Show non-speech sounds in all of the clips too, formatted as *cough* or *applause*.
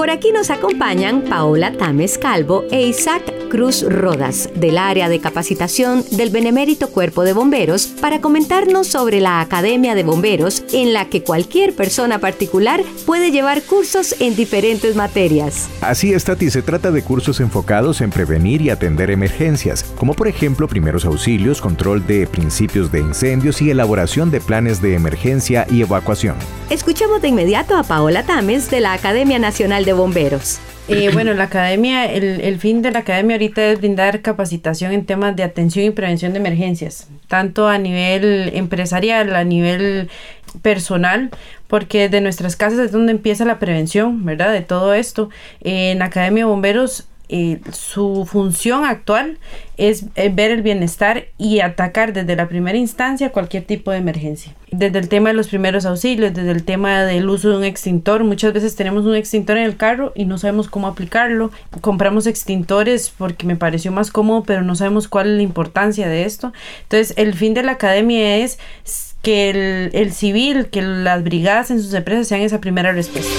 Por aquí nos acompañan Paola Tames Calvo e Isaac Cruz Rodas, del área de capacitación del Benemérito Cuerpo de Bomberos, para comentarnos sobre la Academia de Bomberos, en la que cualquier persona particular puede llevar cursos en diferentes materias. Así es, Tati, se trata de cursos enfocados en prevenir y atender emergencias, como por ejemplo primeros auxilios, control de principios de incendios y elaboración de planes de emergencia y evacuación. Escuchemos de inmediato a Paola Tames de la Academia Nacional de Bomberos. Eh, *clears throat* bueno, la academia, el, el, fin de la academia ahorita es brindar capacitación en temas de atención y prevención de emergencias, tanto a nivel empresarial, a nivel personal, porque de nuestras casas es donde empieza la prevención, ¿verdad? De todo esto. en Academia de Bomberos su función actual es, ver el bienestar y atacar desde la primera instancia cualquier tipo de emergencia. Desde el tema de los primeros auxilios, desde el tema del uso de un extintor, muchas veces tenemos un extintor en el carro y no sabemos cómo aplicarlo. Compramos extintores porque me pareció más cómodo, pero no sabemos cuál es la importancia de esto. Entonces, el fin de la academia es que el, civil, que las brigadas en sus empresas sean esa primera respuesta.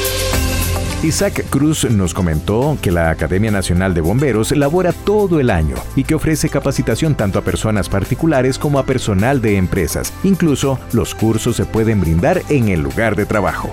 Isaac Cruz nos comentó que la Academia Nacional de Bomberos labora todo el año y que ofrece capacitación tanto a personas particulares como a personal de empresas. Incluso los cursos se pueden brindar en el lugar de trabajo.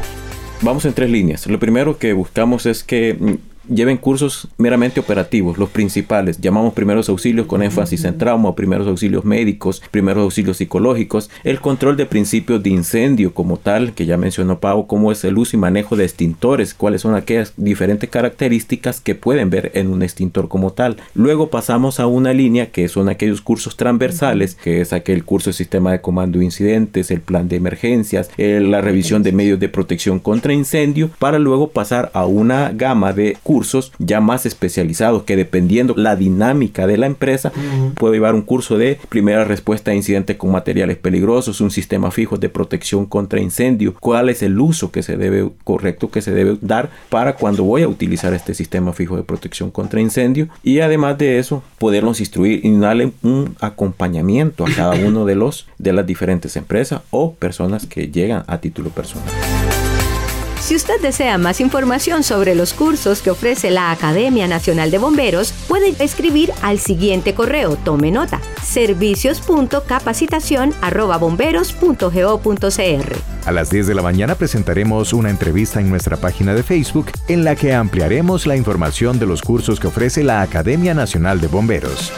Vamos en tres líneas. Lo primero que buscamos es que mm, lleven cursos meramente operativos, los principales. Llamamos primeros auxilios con énfasis en trauma, primeros auxilios médicos, primeros auxilios psicológicos, el control de principios de incendio como tal, que ya mencionó Pau, cómo es el uso y manejo de extintores, cuáles son aquellas diferentes características que pueden ver en un extintor como tal. Luego pasamos a una línea que son aquellos cursos transversales, que es aquel curso de sistema de comando de incidentes, el plan de emergencias, la revisión de medios de protección contra incendio, para luego pasar a una gama de cursos cursos ya más especializados que dependiendo la dinámica de la empresa puede llevar un curso de primera respuesta a incidentes con materiales peligrosos, un sistema fijo de protección contra incendio, cuál es el uso que se debe correcto que se debe dar para cuando voy a utilizar este sistema fijo de protección contra incendio y además de eso poderlos instruir y darle un acompañamiento a cada uno de los de las diferentes empresas o personas que llegan a título personal. Si usted desea más información sobre los cursos que ofrece la Academia Nacional de Bomberos, puede escribir al siguiente correo, tome nota, servicios.capacitación.bomberos.go.cr. A las 10 de la mañana presentaremos una entrevista en nuestra página de Facebook en la que ampliaremos la información de los cursos que ofrece la Academia Nacional de Bomberos.